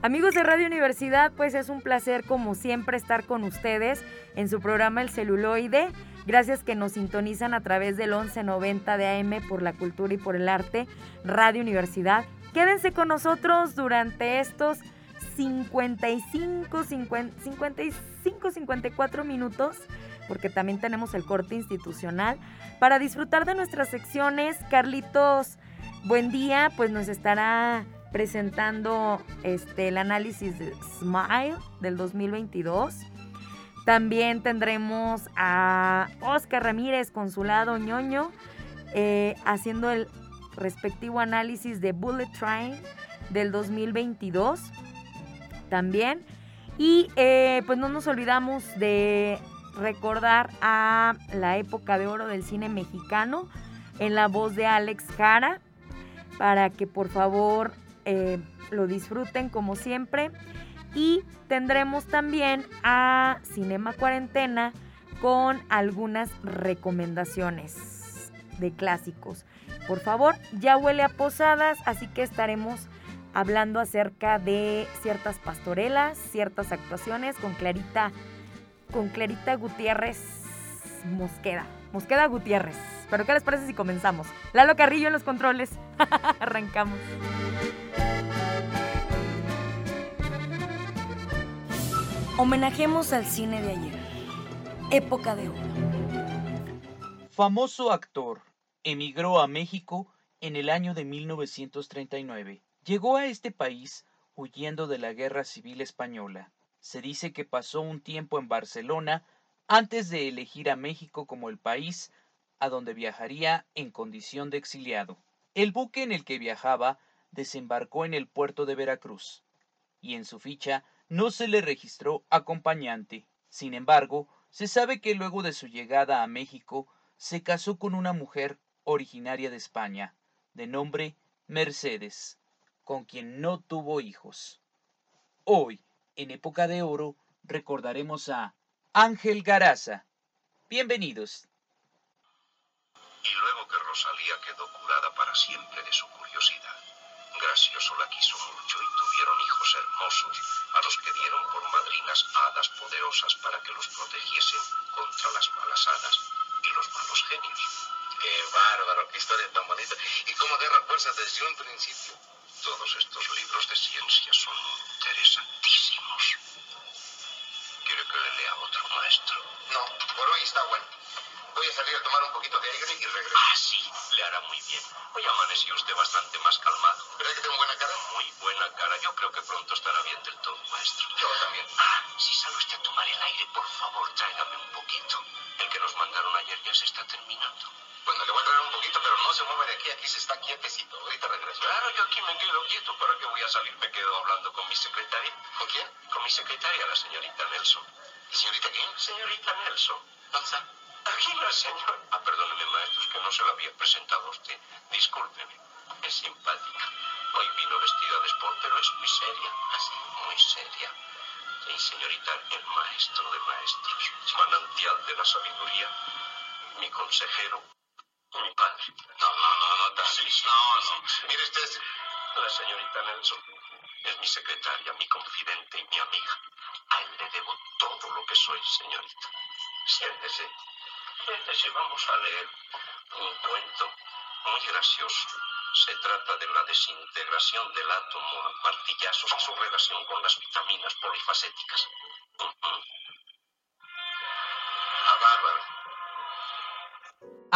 Amigos de Radio Universidad, pues es un placer como siempre estar con ustedes en su programa El Celuloide. Gracias que nos sintonizan a través del 1190 de AM por la cultura y por el arte, Radio Universidad. Quédense con nosotros durante estos 55, 55, 54 minutos, porque también tenemos el corte institucional, para disfrutar de nuestras secciones. Carlitos, buen día, pues nos estará presentando este, el análisis de Smile del 2022. También tendremos a Oscar Ramírez, consulado ñoño, eh, haciendo el respectivo análisis de Bullet Train del 2022 también. Y eh, pues no nos olvidamos de recordar a la época de oro del cine mexicano en la voz de Alex Jara, para que por favor eh, lo disfruten como siempre. Y tendremos también a Cinema Cuarentena con algunas recomendaciones de clásicos. Por favor, ya huele a posadas, así que estaremos hablando acerca de ciertas pastorelas, ciertas actuaciones con Clarita, con Clarita Gutiérrez Mosqueda. Mosqueda Gutiérrez. Pero ¿qué les parece si comenzamos? Lalo Carrillo en los controles. Arrancamos. Homenajemos al cine de ayer. Época de oro. Famoso actor, emigró a México en el año de 1939. Llegó a este país huyendo de la Guerra Civil Española. Se dice que pasó un tiempo en Barcelona antes de elegir a México como el país a donde viajaría en condición de exiliado. El buque en el que viajaba desembarcó en el puerto de Veracruz y en su ficha no se le registró acompañante. Sin embargo, se sabe que luego de su llegada a México se casó con una mujer originaria de España, de nombre Mercedes, con quien no tuvo hijos. Hoy, en época de oro, recordaremos a Ángel Garaza. Bienvenidos. Y luego que Rosalía quedó curada para siempre de su curiosidad, Gracioso la quiso mucho y tuvieron hijos hermosos, a los que dieron por madrinas hadas poderosas para que los protegiesen contra las malas hadas y los malos genios. Qué bárbaro, qué historia tan bonita. Y cómo agarra fuerza desde un principio. Todos estos libros de ciencia son interesantísimos. ¿Quiere que le lea otro maestro? No, por hoy está bueno. Voy a salir a tomar un poquito de aire y regreso. Ah, sí, le hará muy bien. Hoy amaneció usted bastante más calmado. ¿Verdad que tengo buena cara? Muy buena cara. Yo creo que pronto estará bien del todo, maestro. Yo también. Ah, si sale usted a tomar el aire, por favor, tráigame un poquito. El que nos mandaron ayer ya se está terminando. Bueno, le voy a traer un poquito, pero no se mueve de aquí. Aquí se está quietecito. Ahorita regreso. Claro, yo aquí me quedo quieto. ¿Para qué voy a salir? Me quedo hablando con mi secretaria. ¿Con quién? Con mi secretaria, la señorita Nelson. ¿Señorita quién? Señorita Nelson. ¿Dónde está? Aquí la señora. Ah, perdóneme, maestro, es que no se lo había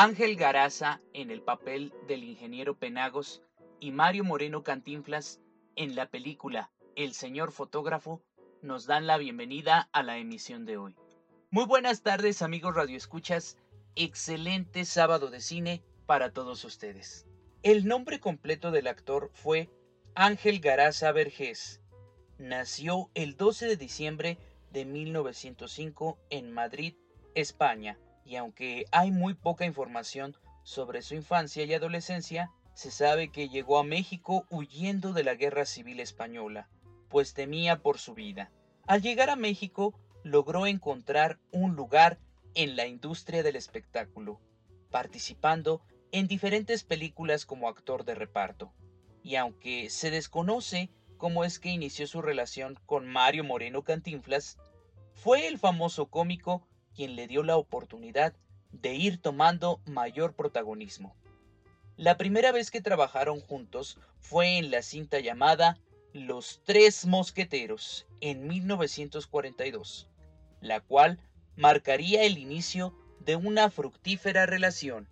Ángel Garaza en el papel del ingeniero Penagos y Mario Moreno Cantinflas en la película El señor fotógrafo nos dan la bienvenida a la emisión de hoy. Muy buenas tardes amigos radioescuchas, excelente sábado de cine para todos ustedes. El nombre completo del actor fue Ángel Garaza Vergés nació el 12 de diciembre de 1905 en Madrid, España, y aunque hay muy poca información sobre su infancia y adolescencia, se sabe que llegó a México huyendo de la Guerra Civil Española, pues temía por su vida. Al llegar a México, logró encontrar un lugar en la industria del espectáculo, participando en diferentes películas como actor de reparto. Y aunque se desconoce cómo es que inició su relación con Mario Moreno Cantinflas, fue el famoso cómico quien le dio la oportunidad de ir tomando mayor protagonismo. La primera vez que trabajaron juntos fue en la cinta llamada Los Tres Mosqueteros en 1942, la cual marcaría el inicio de una fructífera relación.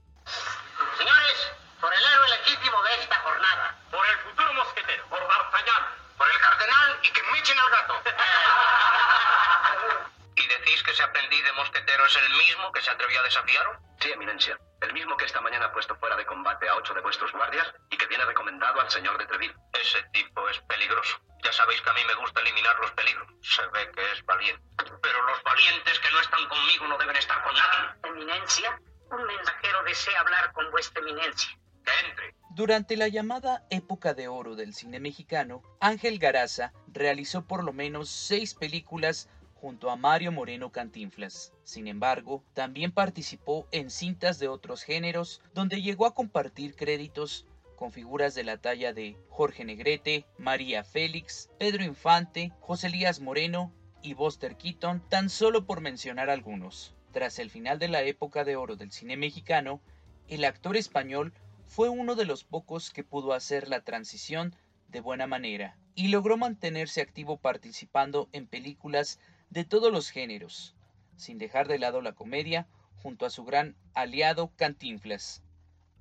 Aprendiz de mosquetero es el mismo que se atrevió a desafiaros? Sí, eminencia. El mismo que esta mañana ha puesto fuera de combate a ocho de vuestros guardias y que viene recomendado al señor de Treville. Ese tipo es peligroso. Ya sabéis que a mí me gusta eliminar los peligros. Se ve que es valiente. Pero los valientes que no están conmigo no deben estar con nadie. Eminencia, un mensajero desea hablar con vuestra eminencia. Que entre. Durante la llamada época de oro del cine mexicano, Ángel Garaza realizó por lo menos seis películas junto a Mario Moreno Cantinflas. Sin embargo, también participó en cintas de otros géneros, donde llegó a compartir créditos con figuras de la talla de Jorge Negrete, María Félix, Pedro Infante, José Elías Moreno y Buster Keaton, tan solo por mencionar algunos. Tras el final de la época de oro del cine mexicano, el actor español fue uno de los pocos que pudo hacer la transición de buena manera y logró mantenerse activo participando en películas de todos los géneros, sin dejar de lado la comedia, junto a su gran aliado Cantinflas,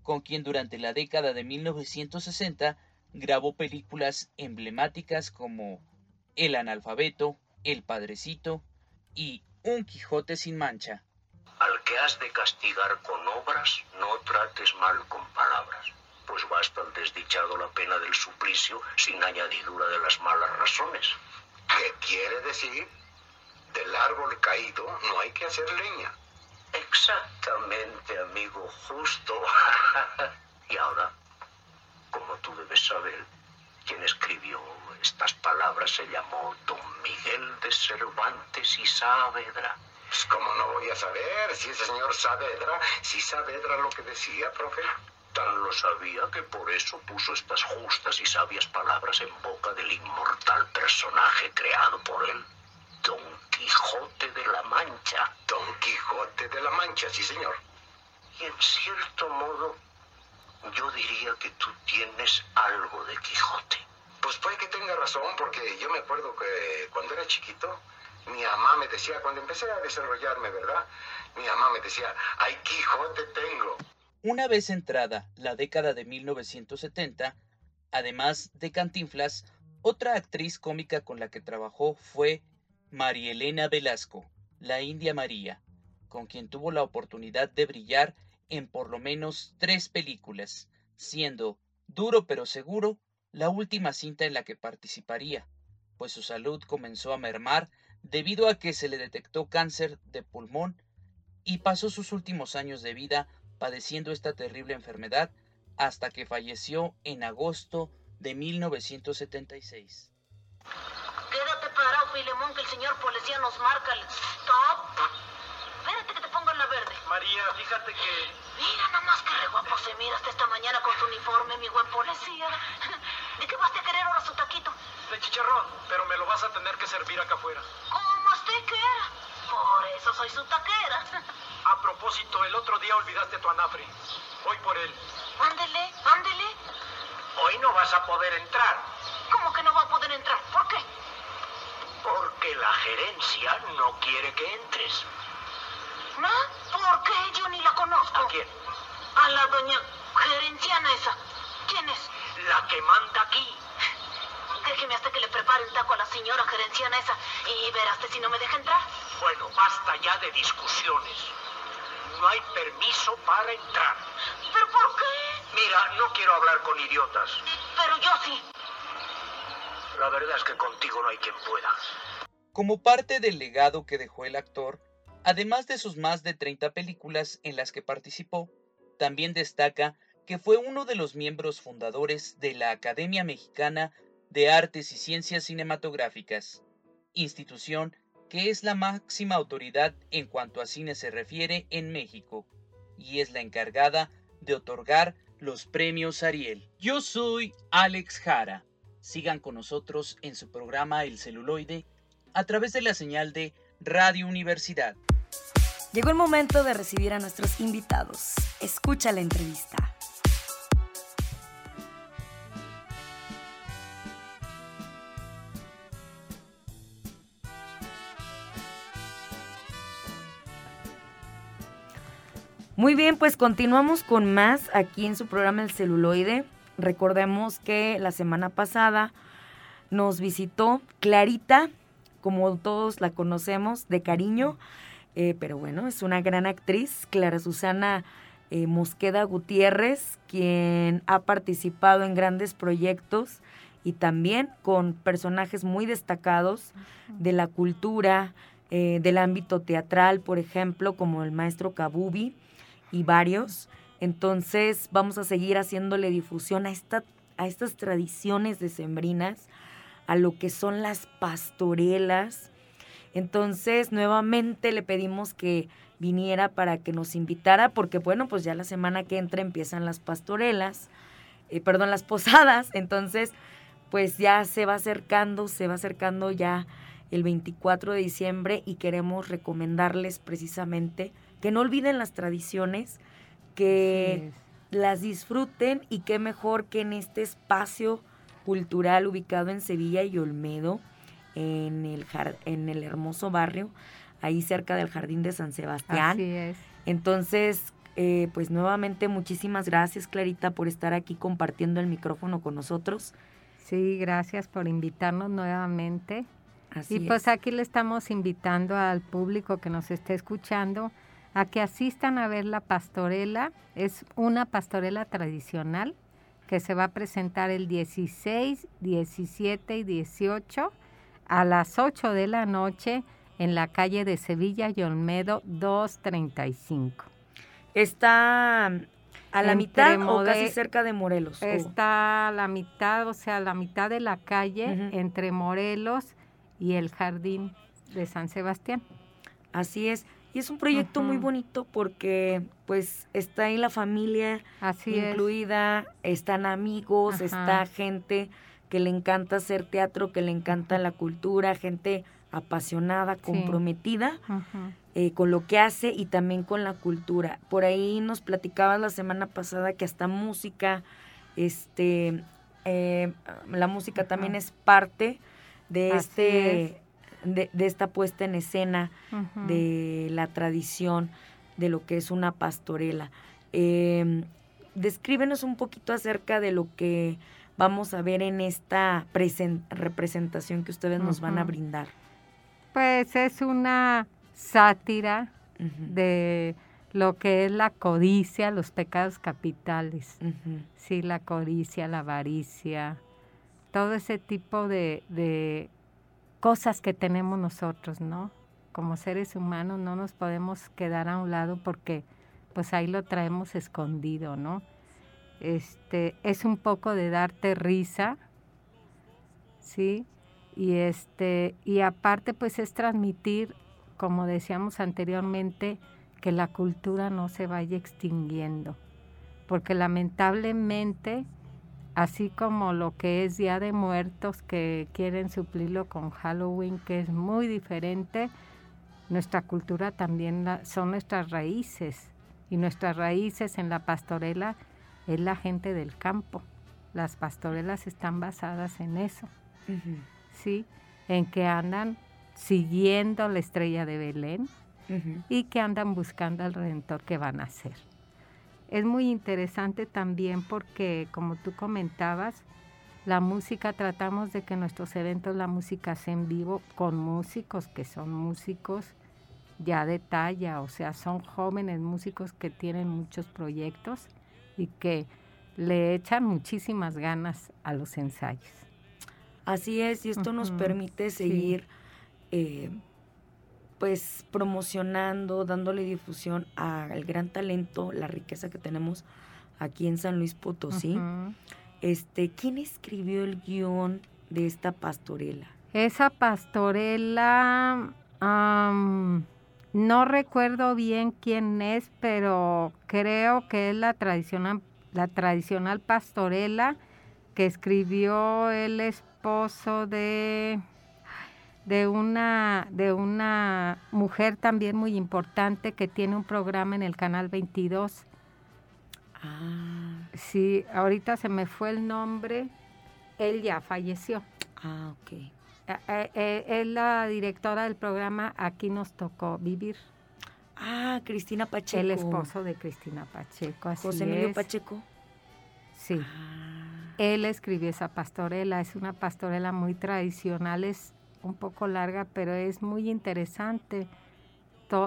con quien durante la década de 1960 grabó películas emblemáticas como El analfabeto, El padrecito y Un Quijote sin mancha. Al que has de castigar con obras, no trates mal con palabras, pues basta al desdichado la pena del suplicio sin añadidura de las malas razones. ¿Qué quiere decir? Del árbol caído no hay que hacer leña. Exactamente, amigo, justo. y ahora, como tú debes saber, quien escribió estas palabras se llamó Don Miguel de Cervantes y Saavedra. Pues cómo no voy a saber si ese señor Saavedra, si Saavedra lo que decía, profe. Tan lo sabía que por eso puso estas justas y sabias palabras en boca del inmortal personaje creado por él, Don Quijote de la Mancha. Don Quijote de la Mancha, sí señor. Y en cierto modo, yo diría que tú tienes algo de Quijote. Pues puede que tenga razón, porque yo me acuerdo que cuando era chiquito, mi mamá me decía, cuando empecé a desarrollarme, ¿verdad? Mi mamá me decía, ay, Quijote tengo. Una vez entrada la década de 1970, además de Cantinflas, otra actriz cómica con la que trabajó fue María Elena Velasco, la India María, con quien tuvo la oportunidad de brillar en por lo menos tres películas, siendo Duro pero Seguro la última cinta en la que participaría, pues su salud comenzó a mermar debido a que se le detectó cáncer de pulmón y pasó sus últimos años de vida padeciendo esta terrible enfermedad hasta que falleció en agosto de 1976. Filemón, que el señor policía nos marca el stop. Espérate que te pongo en la verde. María, fíjate que... Mira nomás que re guapo se mira hasta esta mañana con su uniforme, mi buen policía. ¿De qué vas a querer ahora su taquito? De chicharrón, pero me lo vas a tener que servir acá afuera. ¿Cómo usted quiera? Por eso soy su taquera. A propósito, el otro día olvidaste tu anafre. Voy por él. Ándele, ándele. Hoy no vas a poder entrar, ¿Cómo que no va a poder entrar? ¿Por qué? Porque la gerencia no quiere que entres. ¿No? ¿Por qué? Yo ni la conozco. ¿A quién? A la doña gerenciana esa. ¿Quién es? La que manda aquí. Déjeme hasta que le prepare un taco a la señora gerenciana esa y verás si no me deja entrar. Bueno, basta ya de discusiones. No hay permiso para entrar. ¿Pero por qué? Mira, no quiero hablar con idiotas. Pero yo sí. La verdad es que contigo no hay quien pueda. Como parte del legado que dejó el actor, además de sus más de 30 películas en las que participó, también destaca que fue uno de los miembros fundadores de la Academia Mexicana de Artes y Ciencias Cinematográficas, institución que es la máxima autoridad en cuanto a cine se refiere en México, y es la encargada de otorgar los premios Ariel. Yo soy Alex Jara. Sigan con nosotros en su programa El celuloide a través de la señal de Radio Universidad. Llegó el momento de recibir a nuestros invitados. Escucha la entrevista. Muy bien, pues continuamos con más aquí en su programa El celuloide. Recordemos que la semana pasada nos visitó Clarita, como todos la conocemos, de cariño, eh, pero bueno, es una gran actriz, Clara Susana eh, Mosqueda Gutiérrez, quien ha participado en grandes proyectos y también con personajes muy destacados de la cultura, eh, del ámbito teatral, por ejemplo, como el maestro Kabubi y varios. Entonces vamos a seguir haciéndole difusión a, esta, a estas tradiciones decembrinas, a lo que son las pastorelas. Entonces nuevamente le pedimos que viniera para que nos invitara, porque bueno, pues ya la semana que entra empiezan las pastorelas, eh, perdón, las posadas. Entonces, pues ya se va acercando, se va acercando ya el 24 de diciembre y queremos recomendarles precisamente que no olviden las tradiciones, que las disfruten y qué mejor que en este espacio cultural ubicado en Sevilla y Olmedo, en el, en el hermoso barrio, ahí cerca del Jardín de San Sebastián. Así es. Entonces, eh, pues nuevamente muchísimas gracias Clarita por estar aquí compartiendo el micrófono con nosotros. Sí, gracias por invitarnos nuevamente. Así y pues es. aquí le estamos invitando al público que nos esté escuchando a que asistan a ver la pastorela. Es una pastorela tradicional que se va a presentar el 16, 17 y 18 a las 8 de la noche en la calle de Sevilla y Olmedo 235. Está a la Entre mitad o casi cerca de Morelos. Está a la mitad, o sea, a la mitad de la calle entre Morelos y el jardín de San Sebastián. Así es. Y es un proyecto muy bonito porque pues está ahí la familia Así incluida, están amigos, Ajá. está gente que le encanta hacer teatro, que le encanta la cultura, gente apasionada, comprometida eh, con lo que hace y también con la cultura. Por ahí nos platicabas la semana pasada que hasta música, este, eh, la música también es parte de Así este, de, de esta puesta en escena de la tradición de lo que es una pastorela. Eh, descríbenos un poquito acerca de lo que vamos a ver en esta presen- representación que ustedes nos van a brindar. Pues es una sátira de lo que es la codicia, los pecados capitales. Sí, la codicia, la avaricia, todo ese tipo de, de cosas que tenemos nosotros, ¿no? Como seres humanos no nos podemos quedar a un lado porque pues ahí lo traemos escondido, ¿no? Este, es un poco de darte risa, ¿sí? Y este, y aparte pues es transmitir, como decíamos anteriormente, que la cultura no se vaya extinguiendo porque lamentablemente, así como lo que es Día de Muertos, que quieren suplirlo con Halloween, que es muy diferente, nuestra cultura también la- son nuestras raíces. Y nuestras raíces en la pastorela es la gente del campo. Las pastorelas están basadas en eso, ¿sí? En que andan siguiendo la estrella de Belén, y que andan buscando al Redentor que van a hacer. Es muy interesante también porque, como tú comentabas, la música, tratamos de que nuestros eventos, la música sea en vivo con músicos que son músicos ya de talla, o sea, son jóvenes músicos que tienen muchos proyectos y que le echan muchísimas ganas a los ensayos. Así es, y esto nos permite sí. seguir eh, pues promocionando, dándole difusión al gran talento, la riqueza que tenemos aquí en San Luis Potosí. Este, ¿quién escribió el guion de esta pastorela? Esa pastorela, no recuerdo bien quién es, pero creo que es la tradicional, la tradicional pastorela que escribió el esposo de, de, una, de una mujer también muy importante que tiene un programa en el Canal 22. Ah, Sí, ahorita se me fue el nombre, él ya falleció. ah, ok. Eh, eh, eh, es la directora del programa Aquí nos tocó vivir. Ah, Cristina Pacheco. El esposo de Cristina Pacheco. Así José Emilio es. Pacheco. Sí. Ah, Él escribió esa pastorela. Es una pastorela muy tradicional. Es un poco larga, pero es muy interesante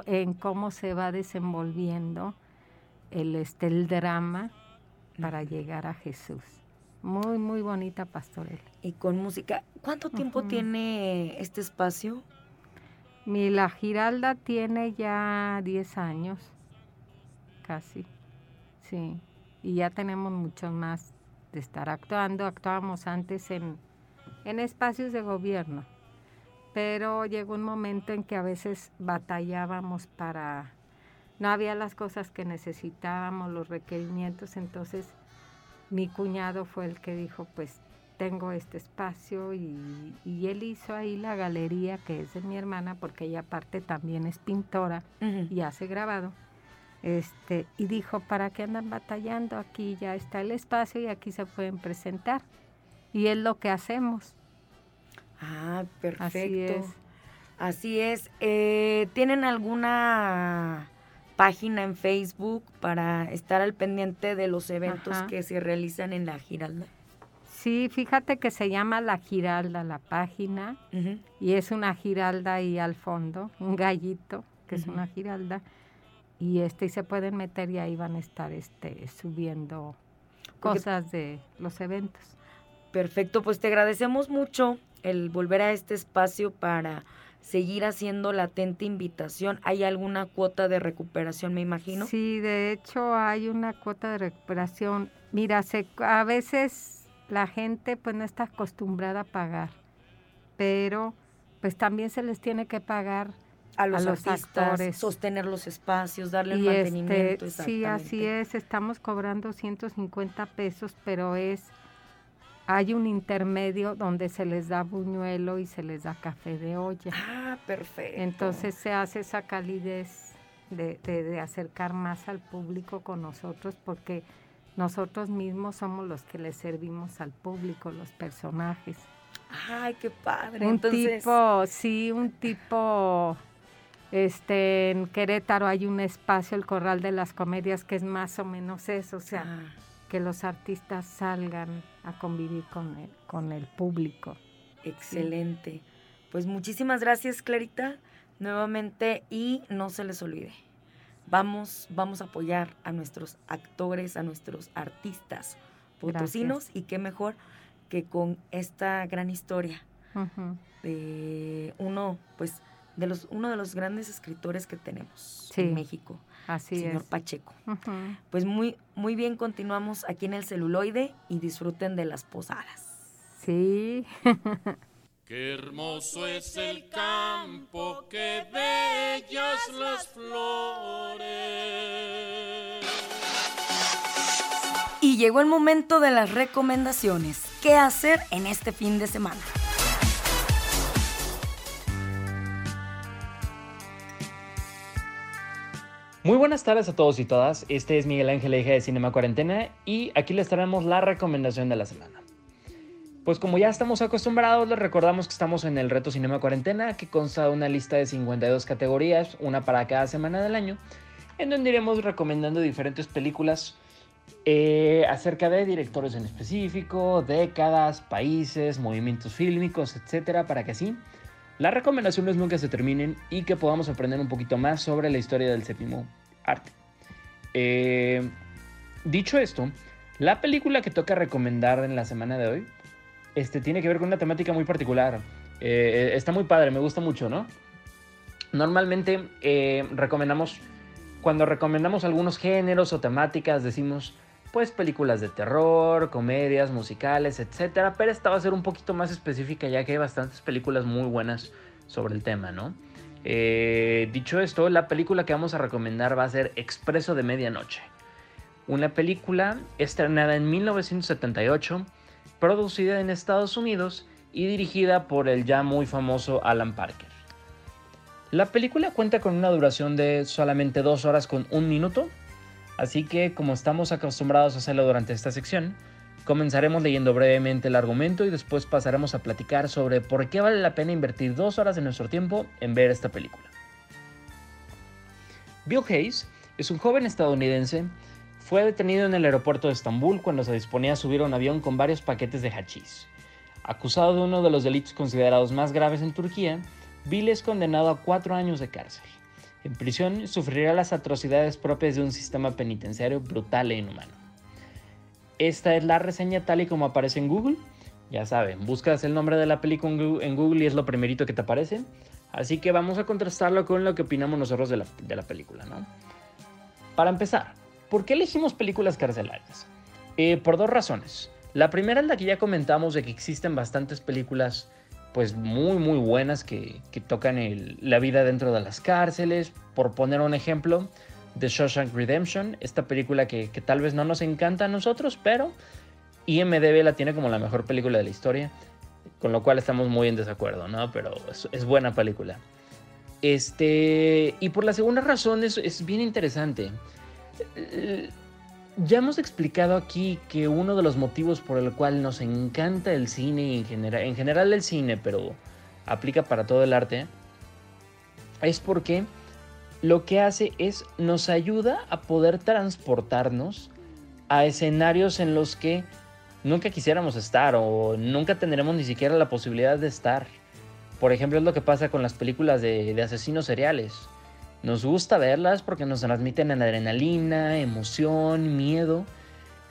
en cómo se va desenvolviendo el, este, el drama para llegar a Jesús. Muy, muy bonita pastorela. y con música. ¿Cuánto tiempo tiene este espacio? Mi La Giralda tiene ya 10 años, casi, sí. Y ya tenemos mucho más de estar actuando. Actuábamos antes en, en espacios de gobierno, pero llegó un momento en que a veces batallábamos para... No había las cosas que necesitábamos, los requerimientos, entonces mi cuñado fue el que dijo, pues tengo este espacio y, y él hizo ahí la galería que es de mi hermana porque ella aparte también es pintora y hace grabado. Este, y dijo, ¿para qué andan batallando? Aquí ya está el espacio y aquí se pueden presentar. Y es lo que hacemos. Ah, perfecto. Así es. Así es. Eh, ¿Tienen alguna página en Facebook para estar al pendiente de los eventos Ajá. que se realizan en la Giralda? Sí, fíjate que se llama La Giralda la página y es una giralda ahí al fondo, un gallito que es una giralda y este y se pueden meter y ahí van a estar este subiendo Porque- cosas de los eventos. Perfecto, pues te agradecemos mucho el volver a este espacio para seguir haciendo latente invitación. ¿Hay alguna cuota de recuperación, me imagino? Sí, de hecho hay una cuota de recuperación. Mira, se, a veces la gente pues no está acostumbrada a pagar, pero pues también se les tiene que pagar A los, a los artistas, actores. sostener los espacios, darle el y mantenimiento. este, sí, así es, estamos cobrando 150 pesos, pero es hay un intermedio donde se les da buñuelo y se les da café de olla. Ah, perfecto. Entonces se hace esa calidez de, de- de acercar más al público con nosotros porque nosotros mismos somos los que le servimos al público, los personajes. Ay, qué padre. Un Entonces, tipo, sí, un tipo, este, en Querétaro hay un espacio, el Corral de las Comedias, que es más o menos eso, o sea, ah, que los artistas salgan a convivir con el, con el público. excelente. Pues muchísimas gracias, Clarita, nuevamente y no se les olvide. Vamos, vamos a apoyar a nuestros actores, a nuestros artistas potosinos y qué mejor que con esta gran historia de uno, pues, de los, uno de los grandes escritores que tenemos Sí, en México, Así señor es. Pacheco. Pues muy, muy bien, continuamos aquí en el celuloide y disfruten de las posadas. Sí. Qué hermoso es el campo, qué bellas las flores. Y llegó el momento de las recomendaciones. ¿Qué hacer en este fin de semana? Muy buenas tardes a todos y todas. Este es Miguel Ángel Eje de Cinema Cuarentena y aquí les traemos la recomendación de la semana. Pues como ya estamos acostumbrados, les recordamos que estamos en el Reto Cinema Cuarentena, que consta de una lista de 52 categorías, una para cada semana del año, en donde iremos recomendando diferentes películas eh, acerca de directores en específico, décadas, países, movimientos fílmicos, etcétera, para que así las recomendaciones nunca se terminen y que podamos aprender un poquito más sobre la historia del séptimo arte. Eh, dicho esto, la película que toca recomendar en la semana de hoy este, tiene que ver con una temática muy particular. Eh, está muy padre, me gusta mucho, ¿no? Normalmente eh, recomendamos, cuando recomendamos algunos géneros o temáticas, decimos, pues películas de terror, comedias, musicales, etcétera, pero esta va a ser un poquito más específica ya que hay bastantes películas muy buenas sobre el tema, ¿no? Eh, dicho esto, la película que vamos a recomendar va a ser Expreso de Medianoche, una película estrenada en 1978, producida en Estados Unidos y dirigida por el ya muy famoso Alan Parker. La película cuenta con una duración de solamente dos horas con un minuto, Así que, como estamos acostumbrados a hacerlo durante esta sección, comenzaremos leyendo brevemente el argumento y después pasaremos a platicar sobre por qué vale la pena invertir dos horas de nuestro tiempo en ver esta película. Bill Hayes es un joven estadounidense. Fue detenido en el aeropuerto de Estambul cuando se disponía a subir a un avión con varios paquetes de hachís. Acusado de uno de los delitos considerados más graves en Turquía, Bill es condenado a cuatro años de cárcel. En prisión sufrirá las atrocidades propias de un sistema penitenciario brutal e inhumano. Esta es la reseña tal y como aparece en Google. Ya saben, buscas el nombre de la película en Google y es lo primerito que te aparece. Así que vamos a contrastarlo con lo que opinamos nosotros de la, película, ¿no? Para empezar, ¿por qué elegimos películas carcelarias? Eh, por dos razones. La primera es la que ya comentamos de que existen bastantes películas pues muy muy buenas que, tocan la vida dentro de las cárceles. Por poner un ejemplo, The Shawshank Redemption, esta película que, tal vez no nos encanta a nosotros, pero IMDB la tiene como la mejor película de la historia, con lo cual estamos muy en desacuerdo, ¿no? Pero es, buena película. Este, y por la segunda razón es, es bien interesante ya hemos explicado aquí que uno de los motivos por el cual nos encanta el cine en general, en general el cine, pero aplica para todo el arte, es porque lo que hace es nos ayuda a poder transportarnos a escenarios en los que nunca quisiéramos estar o nunca tendremos ni siquiera la posibilidad de estar. Por ejemplo, es lo que pasa con las películas de asesinos seriales. Nos gusta verlas porque nos transmiten adrenalina, emoción, miedo.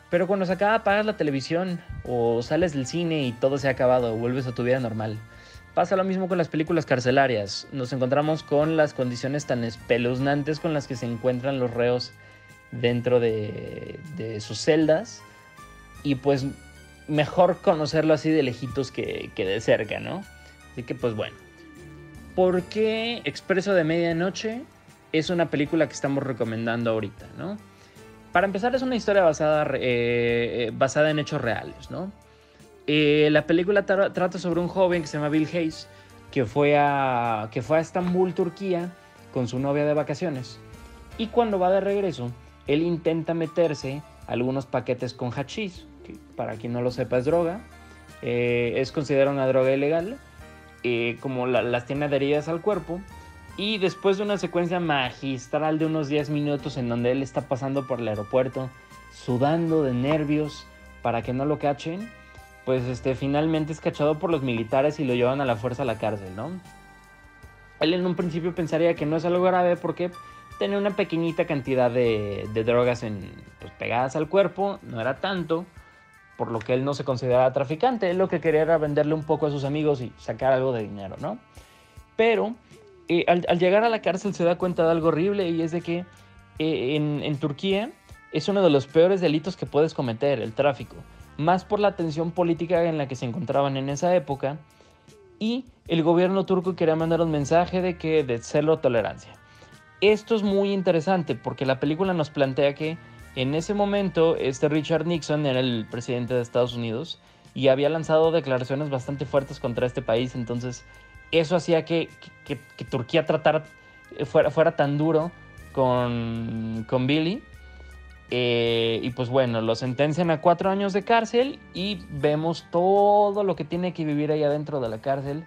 Pero cuando se acaba apagas la televisión o sales del cine y todo se ha acabado, vuelves a tu vida normal. Pasa lo mismo con las películas carcelarias. Nos encontramos con las condiciones tan espeluznantes con las que se encuentran los reos dentro de, sus celdas. Y pues mejor conocerlo así de lejitos que, que de cerca, ¿no? Así que pues bueno. ¿Por qué Expreso de Medianoche? Es una película que estamos recomendando ahorita, ¿no? Para empezar, es una historia basada, eh, eh, basada en hechos reales, ¿no? Eh, la película trata sobre un joven que se llama Bill Hayes, que fue, a, que fue a Estambul, Turquía, con su novia de vacaciones. Y cuando va de regreso, él intenta meterse algunos paquetes con hachís, que para quien no lo sepa es droga. es considerada una droga ilegal, como las tiene adheridas al cuerpo y después de una secuencia magistral de unos 10 minutos en donde él está pasando por el aeropuerto, sudando de nervios para que no lo cachen, pues este, finalmente es cachado por los militares y lo llevan a la fuerza a la cárcel, ¿no? Él en un principio pensaría que no es algo grave porque tenía una pequeñita cantidad de, drogas en, pues, pegadas al cuerpo, no era tanto, por lo que él no se consideraba traficante, él lo que quería era venderle un poco a sus amigos y sacar algo de dinero, ¿no? Pero al, llegar a la cárcel se da cuenta de algo horrible y es de que eh, en, Turquía es uno de los peores delitos que puedes cometer, el tráfico, más por la tensión política en la que se encontraban en esa época y el gobierno turco quería mandar un mensaje de que de celo tolerancia. Esto es muy interesante porque la película nos plantea que en ese momento este Richard Nixon era el presidente de Estados Unidos y había lanzado declaraciones bastante fuertes contra este país, entonces eso hacía que, Turquía tratara, eh, fuera, fuera tan duro con, Billy. Eh, y pues bueno, lo sentencian a cuatro años de cárcel y vemos todo lo que tiene que vivir ahí adentro de la cárcel,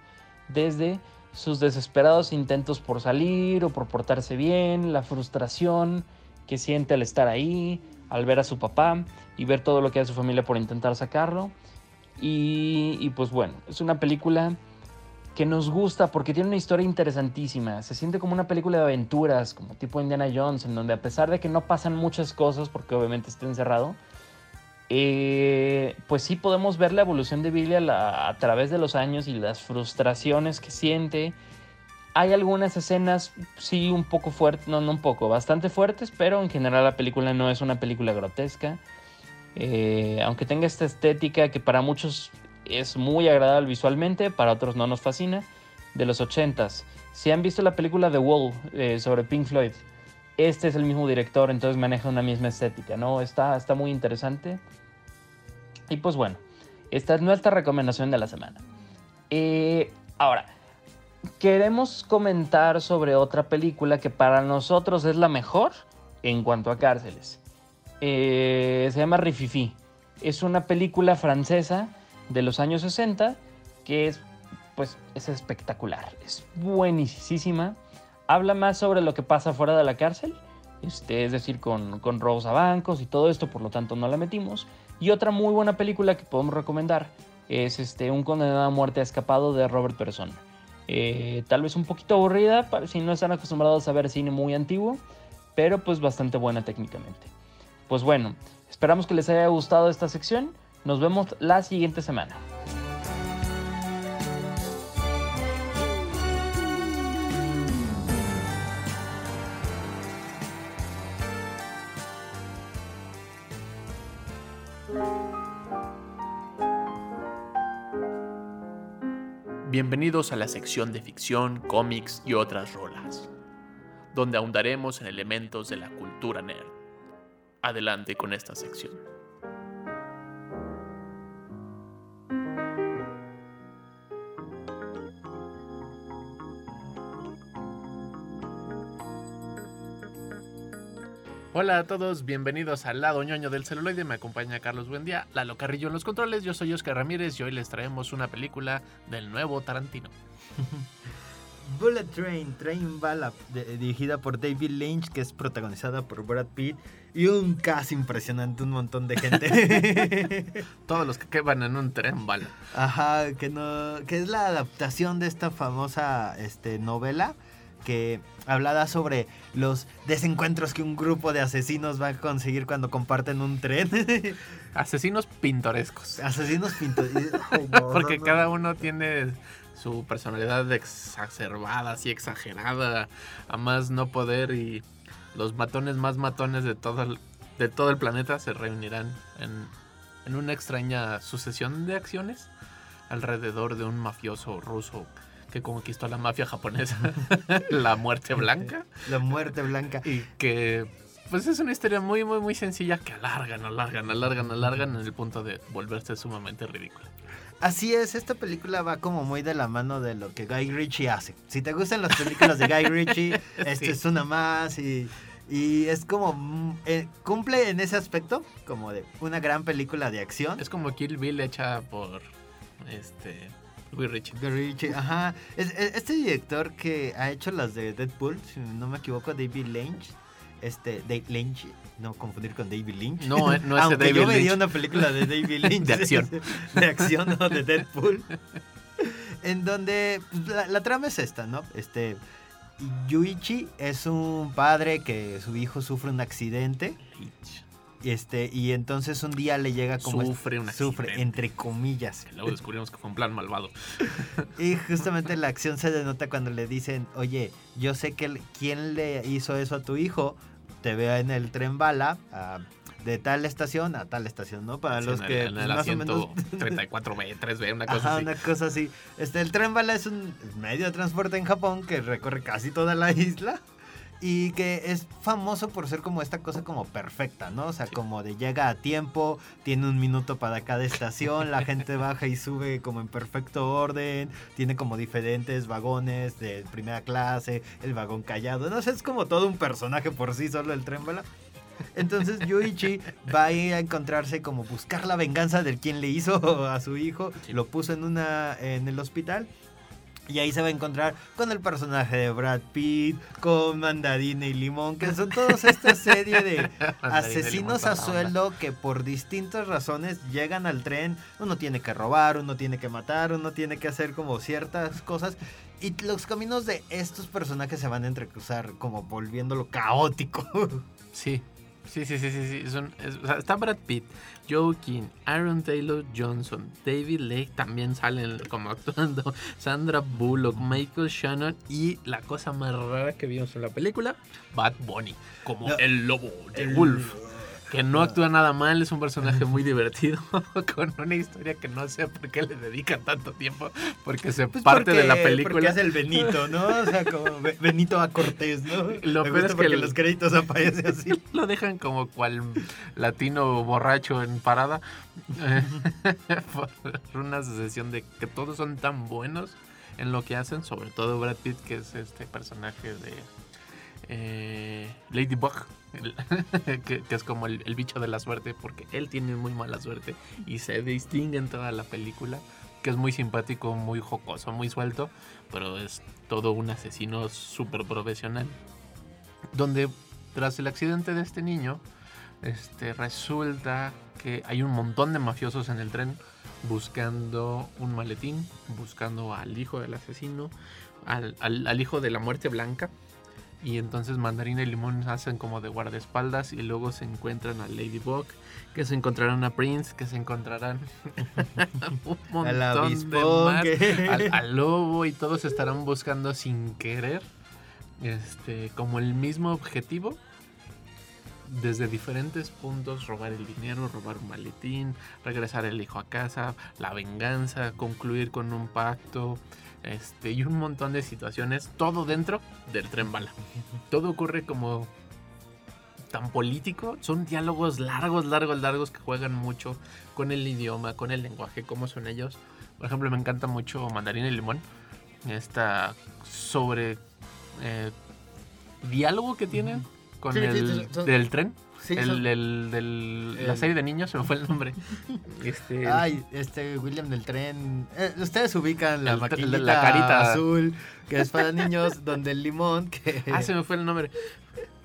desde sus desesperados intentos por salir o por portarse bien, la frustración que siente al estar ahí, al ver a su papá y ver todo lo que hace su familia por intentar sacarlo. Y, y pues bueno, es una película que nos gusta porque tiene una historia interesantísima. Se siente como una película de aventuras, como tipo Indiana Jones, en donde a pesar de que no pasan muchas cosas, porque obviamente está encerrado, eh, pues sí podemos ver la evolución de Billy a, través de los años y las frustraciones que siente. Hay algunas escenas, sí, un poco fuertes, no, no un poco, bastante fuertes, pero en general la película no es una película grotesca. Eh, aunque tenga esta estética que para muchos es muy agradable visualmente, para otros no nos fascina, de los 80s. Si han visto la película The Wall eh, sobre Pink Floyd, este es el mismo director, entonces maneja una misma estética, ¿no? Está, está muy interesante. Y pues bueno, esta es nuestra recomendación de la semana. Eh, ahora, queremos comentar sobre otra película que para nosotros es la mejor en cuanto a cárceles. Eh, se llama Rififi. Es una película francesa de los años 60 que es, pues, es espectacular. Es buenísima. Habla más sobre lo que pasa fuera de la cárcel. Este, es decir, con, con robos a bancos y todo esto, por lo tanto no la metimos. Y otra muy buena película que podemos recomendar es este, Un condenado a muerte escapado de Robert Bresson. Eh, tal vez un poquito aburrida para si no están acostumbrados a ver cine muy antiguo, pero pues bastante buena técnicamente. Pues bueno, esperamos que les haya gustado esta sección. Nos vemos la siguiente semana. Bienvenidos a la sección de ficción, cómics y otras rolas, donde ahondaremos en elementos de la cultura nerd. Adelante con esta sección. Hola a todos, bienvenidos al lado ñoño del celuloide. Me acompaña Carlos Buendía, Lalo Carrillo en los controles. Yo soy Oscar Ramírez y hoy les traemos una película del nuevo Tarantino. Bullet Train, Train Bala, de- dirigida por David Lynch, que es protagonizada por Brad Pitt y un cast impresionante, un montón de gente. Todos los que quedan en un tren bala. Ajá, que no, que es la adaptación de esta famosa este, novela que hablaba sobre los desencuentros que un grupo de asesinos va a conseguir cuando comparten un tren. Asesinos pintorescos. asesinos pintorescos. Porque cada uno tiene su personalidad exacerbada, así exagerada, a más no poder y los matones más matones de todo el, de todo el planeta se reunirán en, en una extraña sucesión de acciones alrededor de un mafioso ruso que conquistó a la mafia japonesa, la muerte blanca. La muerte blanca. Y que pues es una historia muy, muy, muy sencilla que alargan, alargan, alargan, alargan en el punto de volverse sumamente ridícula. Así es, esta película va como muy de la mano de lo que Guy Ritchie hace. Si te gustan las películas de Guy Ritchie, esta Sí. es una más y, y es como... mm, eh, cumple en ese aspecto como de una gran película de acción. Es como Kill Bill hecha por este Guy Ritchie. Guy Ritchie, ajá. Es- es- este director que ha hecho las de Deadpool, si no me equivoco, David Lynch. Este, Dave Lynch, no confundir con David Lynch. No, eh, no es Aunque David yo Lynch. una película de David Lynch. De acción. de acción o de Deadpool. en donde pues, la, la trama es esta, ¿no? Este, Yuichi es un padre que su hijo sufre un accidente. Este, y entonces un día le llega como... Sufre Sufre, entre comillas. Luego descubrimos que fue un plan malvado. Y justamente la acción se denota cuando le dicen, oye, yo sé que quién le hizo eso a tu hijo, te veo en el tren bala ah, de tal estación a tal estación, ¿no? Para Sí, los en que en el más o menos... 34B, 3B, una cosa Ajá, así. una cosa así. Este, el tren bala es un medio de transporte en Japón que recorre casi toda la isla y que es famoso por ser como esta cosa como perfecta, ¿no? O sea, como de llega a tiempo, tiene un minuto para cada estación, la gente baja y sube como en perfecto orden, tiene como diferentes vagones de primera clase, el vagón callado, no sé, es como todo un personaje por sí solo el tren bala. Entonces Yuichi va a ir a encontrarse como buscar la venganza del quien le hizo a su hijo, lo puso en una en el hospital y ahí se va a encontrar con el personaje de Brad Pitt, con Mandarina y Limón, que son todos esta serie de asesinos a sueldo que por distintas razones llegan al tren. Uno tiene que robar, uno tiene que matar, uno tiene que hacer como ciertas cosas. Y los caminos de estos personajes se van a entrecruzar como volviéndolo caótico. Sí, Sí, sí, sí, sí, sí. son- es- o sea, está Brad Pitt, Joe King, Aaron Taylor Johnson, David Lake también salen como actuando, Sandra Bullock, Michael Shannon y la cosa más rara que vimos en la película, Bad Bunny, como No. el lobo de El- Wolf. Que no actúa nada mal, es un personaje muy divertido, con una historia que no sé por qué le dedican tanto tiempo, porque se Pues parte de la película. Porque es el Benito, ¿no? O sea, como Be- Benito a Cortés, ¿no? Lo Me gusta es que porque el- los créditos aparecen así. Lo dejan como cual latino borracho en parada. por una sucesión de que todos son tan buenos en lo que hacen, sobre todo Brad Pitt, que es este personaje de eh, Ladybug, que, es como el, bicho de la suerte, porque él tiene muy mala suerte y se distingue en toda la película, que es muy simpático, muy jocoso, muy suelto, pero es todo un asesino súper profesional donde tras el accidente de este niño, este, resulta que hay un montón de mafiosos en el tren buscando un maletín, buscando al hijo del asesino, al- al hijo de la muerte blanca. Y entonces Mandarina y Limón hacen como de guardaespaldas y luego se encuentran a Ladybug, que se encontrarán a Prince, que se encontrarán un montón Al de más, que- al, al lobo y todos estarán buscando sin querer este, como el mismo objetivo desde diferentes puntos, robar el dinero, robar un maletín, regresar el hijo a casa, la venganza, concluir con un pacto, este, y un montón de situaciones, todo dentro del tren bala. Todo ocurre como tan político, son diálogos largos, largos, largos que juegan mucho con el idioma, con el lenguaje, cómo son ellos. Por ejemplo, me encanta mucho Mandarín y Limón, esta sobre eh, diálogo que tienen con Sí, el sí, del tren. Sí, el, son- el- del- la serie de niños, se me fue el nombre. Este, Ay, este William del tren. Eh, Ustedes ubican la maquinita la carita. azul que es para niños, donde el limón que Ah, se me fue el nombre.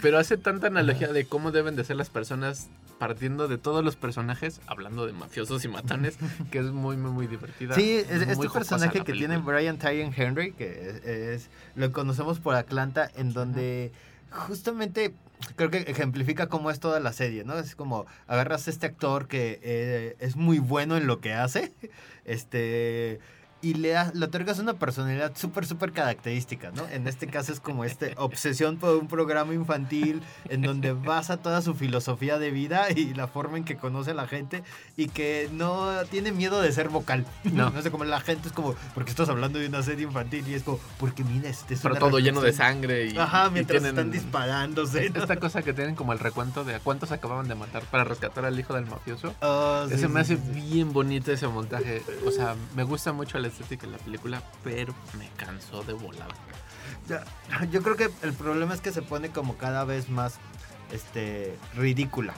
Pero hace tanta analogía de cómo deben de ser las personas partiendo de todos los personajes, hablando de mafiosos y matones, que es muy, muy, muy divertida. Sí, es- muy este personaje que tiene. Brian Tyrone Henry, que es, es- lo conocemos por Atlanta, en donde justamente creo que ejemplifica cómo es toda la serie, ¿no? Es como agarras a este actor que eh, es muy bueno en lo que hace, este y le, da- le otorgas una personalidad súper, súper característica, ¿no? En este caso es como este obsesión por un programa infantil en donde basa toda su filosofía de vida y la forma en que conoce a la gente y que no tiene miedo de ser vocal. No. No, sé, como la gente es como, porque estás hablando de una serie infantil y es como, porque mira, este es Pero una todo lleno de reflexión". sangre y, Ajá, y mientras tienen están disparándose. ¿no? Esta cosa que tienen como el recuento de a cuántos acababan de matar para rescatar al hijo del mafioso. Ah, sí, ese me sí, hace sí, sí. bien bonito ese montaje. O sea, me gusta mucho la estética de la película, pero me cansó de volada. Ya, Yo creo que el problema es que se pone como cada vez más este ridícula.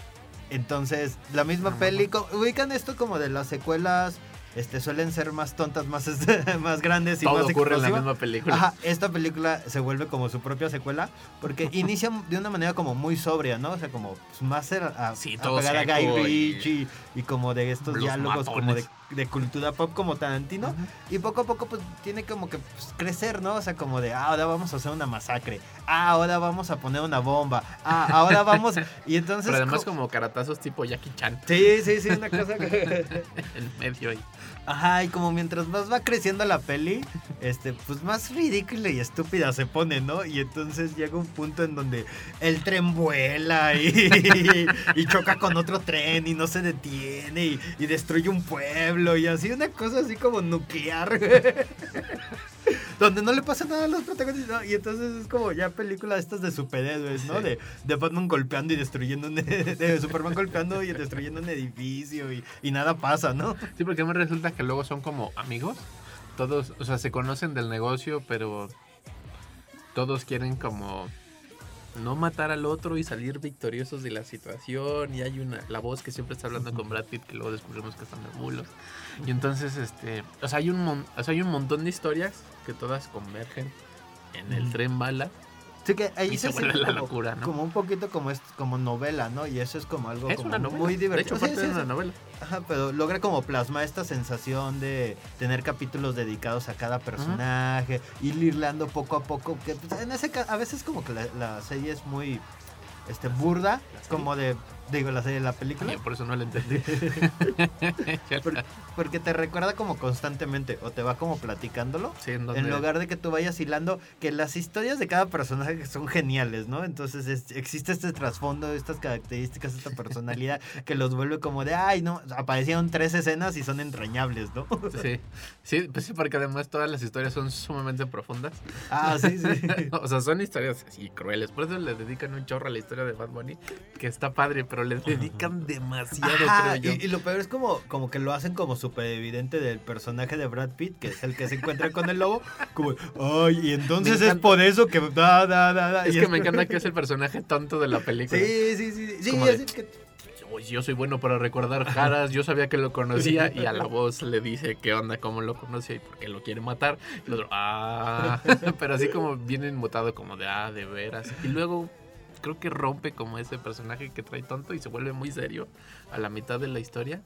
Entonces, la misma peli, co- ubican esto como de las secuelas, este suelen ser más tontas, más este, más grandes y Todo más ocurre en la misma película. Ajá, esta película se vuelve como su propia secuela porque inicia de una manera como muy sobria, ¿no? O sea, como pues, más a, Sí, a todo pegar a Guy Ritchie y, como de estos Los diálogos como de, cultura pop como Tarantino y poco a poco pues tiene como que pues, crecer, ¿no? O sea, como de, ah, ahora vamos a hacer una masacre, ah, ahora vamos a poner una bomba, ah, ahora vamos y entonces Pero además co- como caratazos tipo Jackie Chan. Sí, sí, sí, una cosa que en medio y Ajá, y como mientras más va creciendo la peli, este, pues más ridícula y estúpida se pone, ¿no? Y entonces llega un punto en donde el tren vuela y, choca con otro tren y no se detiene y, y destruye un pueblo y así, una cosa así como nuclear. Donde no le pasa nada a los protagonistas, ¿no? Y entonces es como ya película de estas de superhéroes, ¿no? Sí. De, de Batman golpeando y destruyendo un... De Superman golpeando y destruyendo un edificio y, y nada pasa, ¿no? Sí, porque me resulta que luego son como amigos. Todos, o sea, se conocen del negocio, pero todos quieren como no matar al otro y salir victoriosos de la situación. Y hay una, la voz que siempre está hablando con Brad Pitt, que luego descubrimos que están de bulos. Y entonces, este, o sea, hay un, mon- o sea, hay un montón de historias que todas convergen en el tren bala. Sí que ahí Y se vuelve la como, locura, ¿no? como un poquito como es como novela, ¿no? Y eso es como algo Es como una novela. muy De divertido. hecho, Sí, parte sí, de una novela. Ajá, pero logra como plasmar esta sensación de tener capítulos dedicados a cada personaje, ir hilando poco a poco, que pues, en ese a veces como que la, la serie es muy este burda, como de digo la serie de la película. Por eso no la entendí. Por- porque te recuerda como constantemente o te va como platicándolo. Sí, en donde- En lugar de que tú vayas hilando, que las historias de cada personaje son geniales, ¿no? Entonces es- existe este trasfondo, estas características, esta personalidad que los vuelve como de, ay, no, aparecieron tres escenas y son entrañables, ¿no? Sí, sí, pues sí, porque además todas las historias son sumamente profundas. Ah, sí, sí. o sea, son historias así crueles. Por eso le dedican un chorro a la historia de Bad Bunny, que está padre, pero le dedican demasiado, Ajá, creo y, yo. y lo peor es como, como que lo hacen como súper evidente del personaje de Brad Pitt, que es el que se encuentra con el lobo, como, ay, y entonces es por eso que da, da, da, da. Es que me encanta que es el personaje tonto de la película. Sí, sí, sí, sí, Como así de, que- "Uy, yo soy bueno para recordar caras, yo sabía que lo conocía y a la voz le dice qué onda, cómo lo conocía y por qué lo quiere matar. Y el otro, ah, pero así como bien inmutado como de, ah, de veras. Y luego creo que rompe como ese personaje que trae tonto y se vuelve muy serio a la mitad de la historia.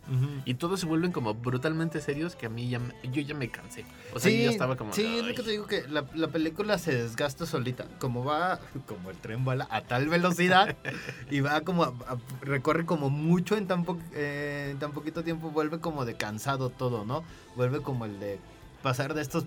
Y todos se vuelven como brutalmente serios que a mí ya, me- yo ya me cansé. O sea, yo ya estaba como... Sí, es lo que te digo que la, la película se desgasta solita. Como va, como el tren bala a tal velocidad y va como, a- a- recorre como mucho en tan, po- eh, en tan poquito tiempo, vuelve como de cansado todo, ¿no? Vuelve como el de pasar de estos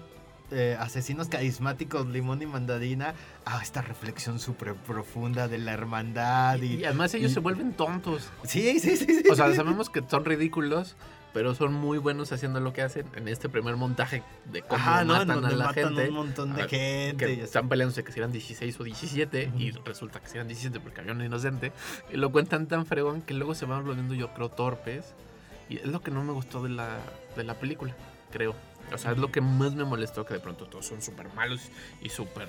eh, asesinos carismáticos, limón y mandadina, a esta reflexión súper profunda de la hermandad. Y, Y además ellos y- se vuelven tontos. Sí, sí, sí. sí. O sea, sabemos que son ridículos, pero son muy buenos haciendo lo que hacen en este primer montaje de cómo Ajá, ¿no? Matan a la matan gente. un montón de Ah, gente Que están peleándose que si eran 16 o 17 y resulta que si eran 17 porque había un inocente. Y lo cuentan tan fregón que luego se van volviendo, yo creo, torpes. Y es lo que no me gustó de la, de la película, creo. O sea, es lo que más me molestó, que de pronto todos son súper malos y súper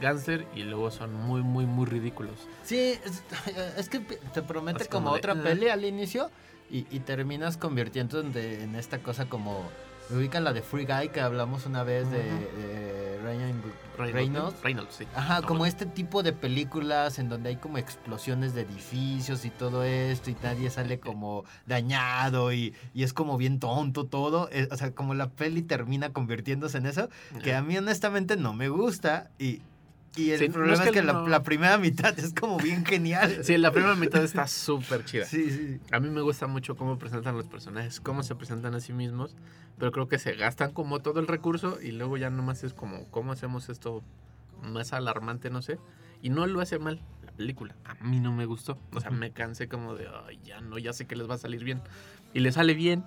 gánster y luego son muy, muy, muy ridículos. Sí, es, es que te promete como, como de, otra "Ah". peli al inicio y, y terminas convirtiéndote en esta cosa como... Me ubican la de Free Guy que hablamos una vez de, de Reynolds. Reynolds, sí. Ajá, No, como bueno. este tipo de películas en donde hay como explosiones de edificios y todo esto y nadie sale como dañado y, y es como bien tonto todo. eh, o sea, como la peli termina convirtiéndose en eso, que a mí honestamente no me gusta y... Y el Sí, no problema es es que que, la, no- la primera mitad es como bien genial. Sí, la primera mitad está súper chida. Sí, sí. A mí me gusta mucho cómo presentan los personajes, cómo se presentan a sí mismos, pero creo que se gastan como todo el recurso y luego ya nomás es como, ¿cómo hacemos esto más alarmante? No sé. Y no lo hace mal la película. A mí no me gustó. O sea, me cansé como de, ay, ya no, ya sé que les va a salir bien. Y les sale bien.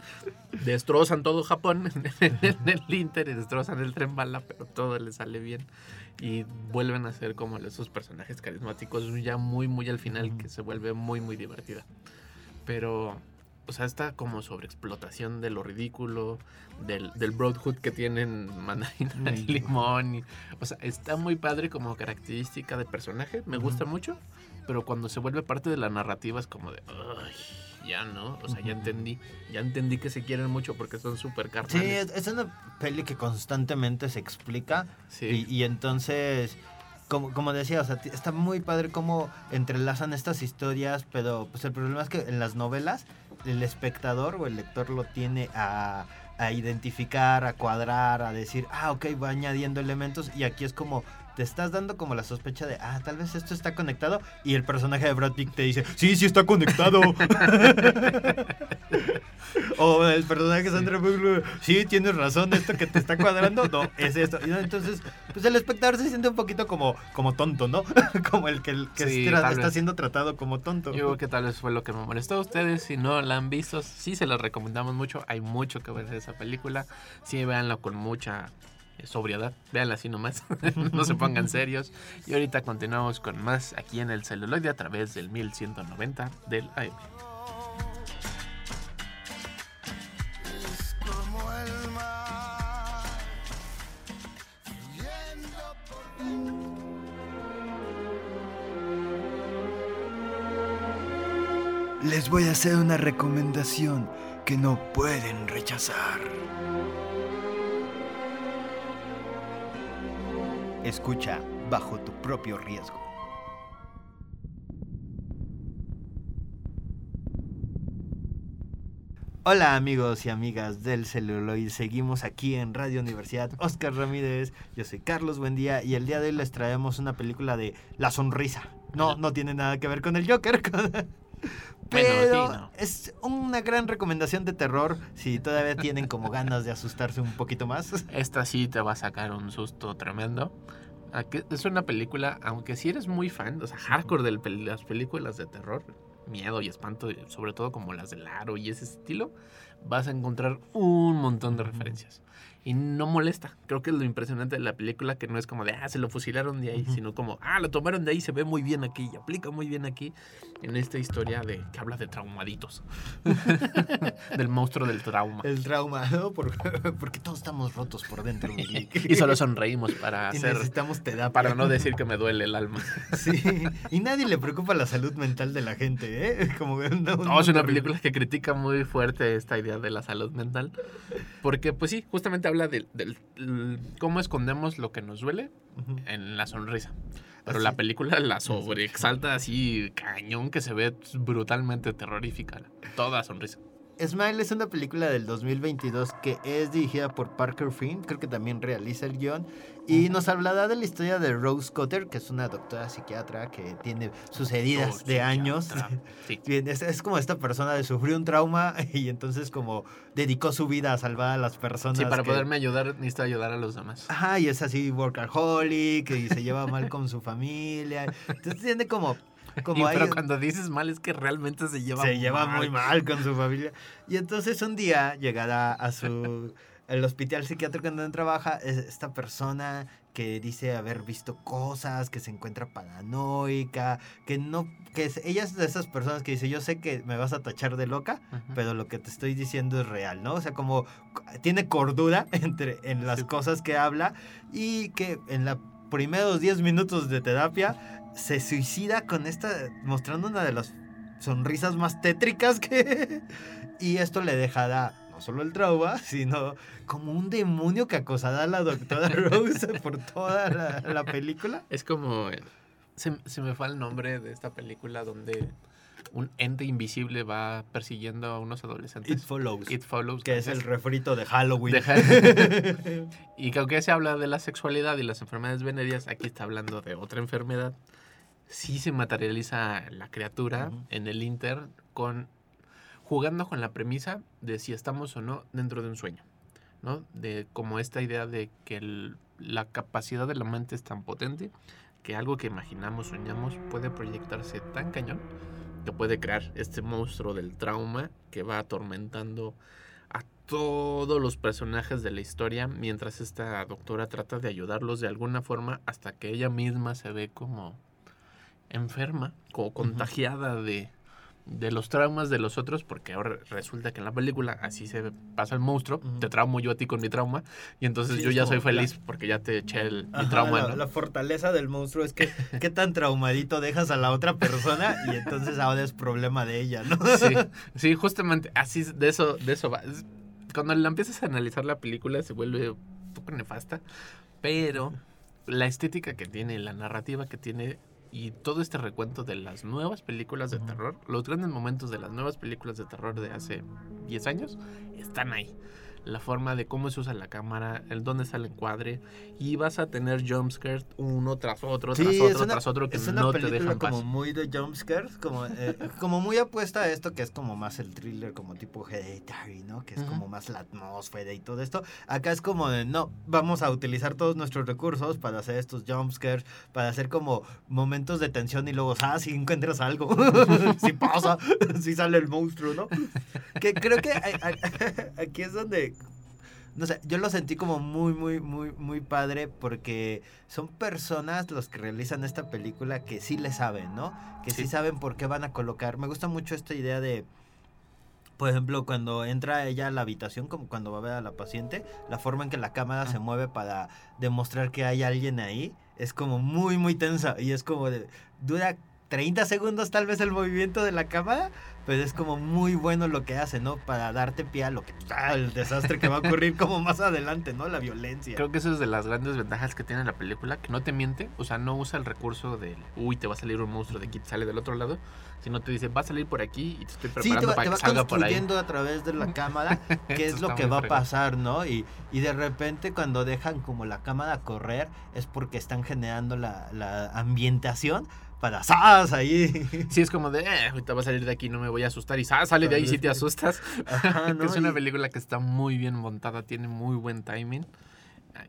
Destrozan todo Japón en el Inter y destrozan el tren bala, pero todo les sale bien. Y vuelven a ser como esos personajes carismáticos ya muy, muy al final, que se vuelve muy, muy divertida. Pero, o sea, esta como sobreexplotación de lo ridículo, del, del Broadhood que tienen mandarina y limón. y- o sea, está muy padre como característica de personaje, me gusta mucho, pero cuando se vuelve parte de la narrativa es como de, ya no, o sea, ya entendí, ya entendí que se quieren mucho porque son súper Sí, carnales. es, es una peli que constantemente se explica. Sí. Y, y entonces, como, como decía, o sea, está muy padre cómo entrelazan estas historias, pero pues el problema es que en las novelas el espectador o el lector lo tiene a, a identificar, a cuadrar, a decir, ah, ok, va añadiendo elementos y aquí es como... Te estás dando como la sospecha de, ah, tal vez esto está conectado. Y el personaje de Brad Pitt te dice, sí, sí está conectado. O el personaje de Sandra Bullock, sí, tienes razón, esto que te está cuadrando, no, es esto. Y entonces, pues el espectador se siente un poquito como, como tonto, ¿no? como el que, el que Sí, está, vez. siendo tratado como tonto. Yo creo que tal vez fue lo que me molestó a ustedes. Si no la han visto, sí se la recomendamos mucho. Hay mucho que ver de esa película. Sí, véanla con mucha sobriedad. Véanla así nomás. no se pongan serios. Y ahorita continuamos con más aquí en el celuloide a través del 1190 del AM. Les voy a hacer una recomendación que no pueden rechazar. Escucha bajo tu propio riesgo. Hola amigos y amigas del celuloid, seguimos aquí en Radio Universidad Oscar Ramírez, yo soy Carlos Buendía y el día de hoy les traemos una película de La Sonrisa. No, no tiene nada que ver con el Joker. Pero no. es una gran recomendación de terror si todavía tienen como ganas de asustarse un poquito más. Esta sí te va a sacar un susto tremendo. Aquí- Es una película, aunque si eres muy fan, o sea, hardcore de las películas de terror, miedo y espanto, sobre todo como las del aro y ese estilo, vas a encontrar un montón de referencias. Y no molesta. Creo que es lo impresionante de la película, que no es como de, ah, se lo fusilaron de ahí, sino como, ah, lo tomaron de ahí, se ve muy bien aquí y aplica muy bien aquí en esta historia de que habla de traumaditos. del monstruo del trauma. El trauma, ¿no? Por- porque todos estamos rotos por dentro. Y solo sonreímos para Y hacer. necesitamos terapia. Para no decir que me duele el alma. Sí, y nadie le preocupa la salud mental de la gente, ¿eh? Como no, No, es una película que critica muy fuerte esta idea de la salud mental. Porque, pues sí, justamente habla del, del- l- cómo escondemos lo que nos duele en la sonrisa. Pero la película la sobreexalta así cañón que se ve brutalmente terrorífica. Toda sonrisa. Smile es una película del 2022 que es dirigida por Parker Finn, creo que también realiza el guion, y nos hablará de la historia de Rose Cotter, que es una doctora psiquiatra que tiene sus heridas de años. Sí. Es como esta persona que sufrió un trauma y entonces como dedicó su vida a salvar a las personas. Sí, para que- poderme ayudar, necesito ayudar a los demás. Ajá, y es así workaholic y se lleva mal con su familia. Entonces tiene como... como Y- pero cuando dices mal es que realmente se lleva se lleva muy mal con su familia. Y entonces un día llegará a su el hospital psiquiátrico donde trabaja es esta persona que dice haber visto cosas, que se encuentra paranoica, que no que es- ella es de esas personas que dice, "Yo sé que me vas a tachar de loca, pero lo que te estoy diciendo es real", ¿no? O sea, como tiene cordura entre en las cosas que habla y que en los primeros 10 minutos de terapia se suicida con esta mostrando una de las sonrisas más tétricas que... Y esto le dejará no solo el trauma, sino como un demonio que acosará a la doctora Rose por toda la, la película. Es como. Se, se me fue el nombre de esta película donde un ente invisible va persiguiendo a unos adolescentes. It Follows. It Follows. Que es el refrito de Halloween. De y que aunque se habla de la sexualidad y las enfermedades venéreas, aquí está hablando de otra enfermedad. Sí se materializa la criatura en el Inter con jugando con la premisa de si estamos o no dentro de un sueño, ¿no? De como esta idea de que el- la capacidad de la mente es tan potente que algo que imaginamos, soñamos, puede proyectarse tan cañón que puede crear este monstruo del trauma que va atormentando a todos los personajes de la historia mientras esta doctora trata de ayudarlos de alguna forma hasta que ella misma se ve como enferma, como contagiada de, de los traumas de los otros, porque ahora resulta que en la película así se pasa el monstruo, te traumo yo a ti con mi trauma, y entonces Sí, yo ya soy la- feliz porque ya te eché el, mi trauma, la, ¿no? la fortaleza del monstruo es que qué tan traumadito dejas a la otra persona y entonces ahora es problema de ella, ¿no? Sí, sí, justamente así de eso, de eso va. Cuando la empiezas a analizar la película se vuelve un poco nefasta, pero la estética que tiene, la narrativa que tiene y todo este recuento de las nuevas películas de terror, los grandes momentos de las nuevas películas de terror de hace 10 años están ahí. La forma de cómo se usa la cámara, el dónde está el encuadre, y vas a tener jumpscares uno tras otro, tras Sí, otro, es una, tras otro que es una no te película dejan como paz. muy de jumpscares, como, eh, como muy apuesta a esto que es como más el thriller, como tipo Hereditary, ¿no? Que es como más la atmósfera y todo esto. Acá es como de, no, vamos a utilizar todos nuestros recursos para hacer estos jumpscares, para hacer como momentos de tensión y luego, ah, si encuentras algo, si pasa, si sale el monstruo, ¿no? Que creo que aquí es donde no sé, yo lo sentí como muy, muy, muy, muy padre porque son personas los que realizan esta película que sí le saben, ¿no? Que sí, saben por qué van a colocar. Me gusta mucho esta idea de, por ejemplo, cuando entra ella a la habitación, como cuando va a ver a la paciente, la forma en que la cámara se mueve para demostrar que hay alguien ahí es como muy, muy tensa y es como de, dura 30 segundos tal vez el movimiento de la cámara, pero es como muy bueno lo que hace, ¿no? Para darte pie a lo que, ah, el desastre que va a ocurrir como más adelante, ¿no? La violencia. Creo que eso es de las grandes ventajas que tiene la película, que no te miente, o sea, no usa el recurso del, uy, te va a salir un monstruo de aquí, te sale del otro lado, sino te dice, va a salir por aquí y te estoy Sí, preparando te va, para te que salga por ahí. construyendo a través de la cámara qué es lo que va a fregón. pasar, ¿no? Y, y de repente cuando dejan como la cámara correr es porque están generando la, la ambientación para ¡zas! ahí. Sí, es como de, eh, ahorita va a salir de aquí, no me voy a asustar. Y ¡zas! sale de ahí si te asustas. Ajá, ¿no? es una Y- película que está muy bien montada, tiene muy buen timing.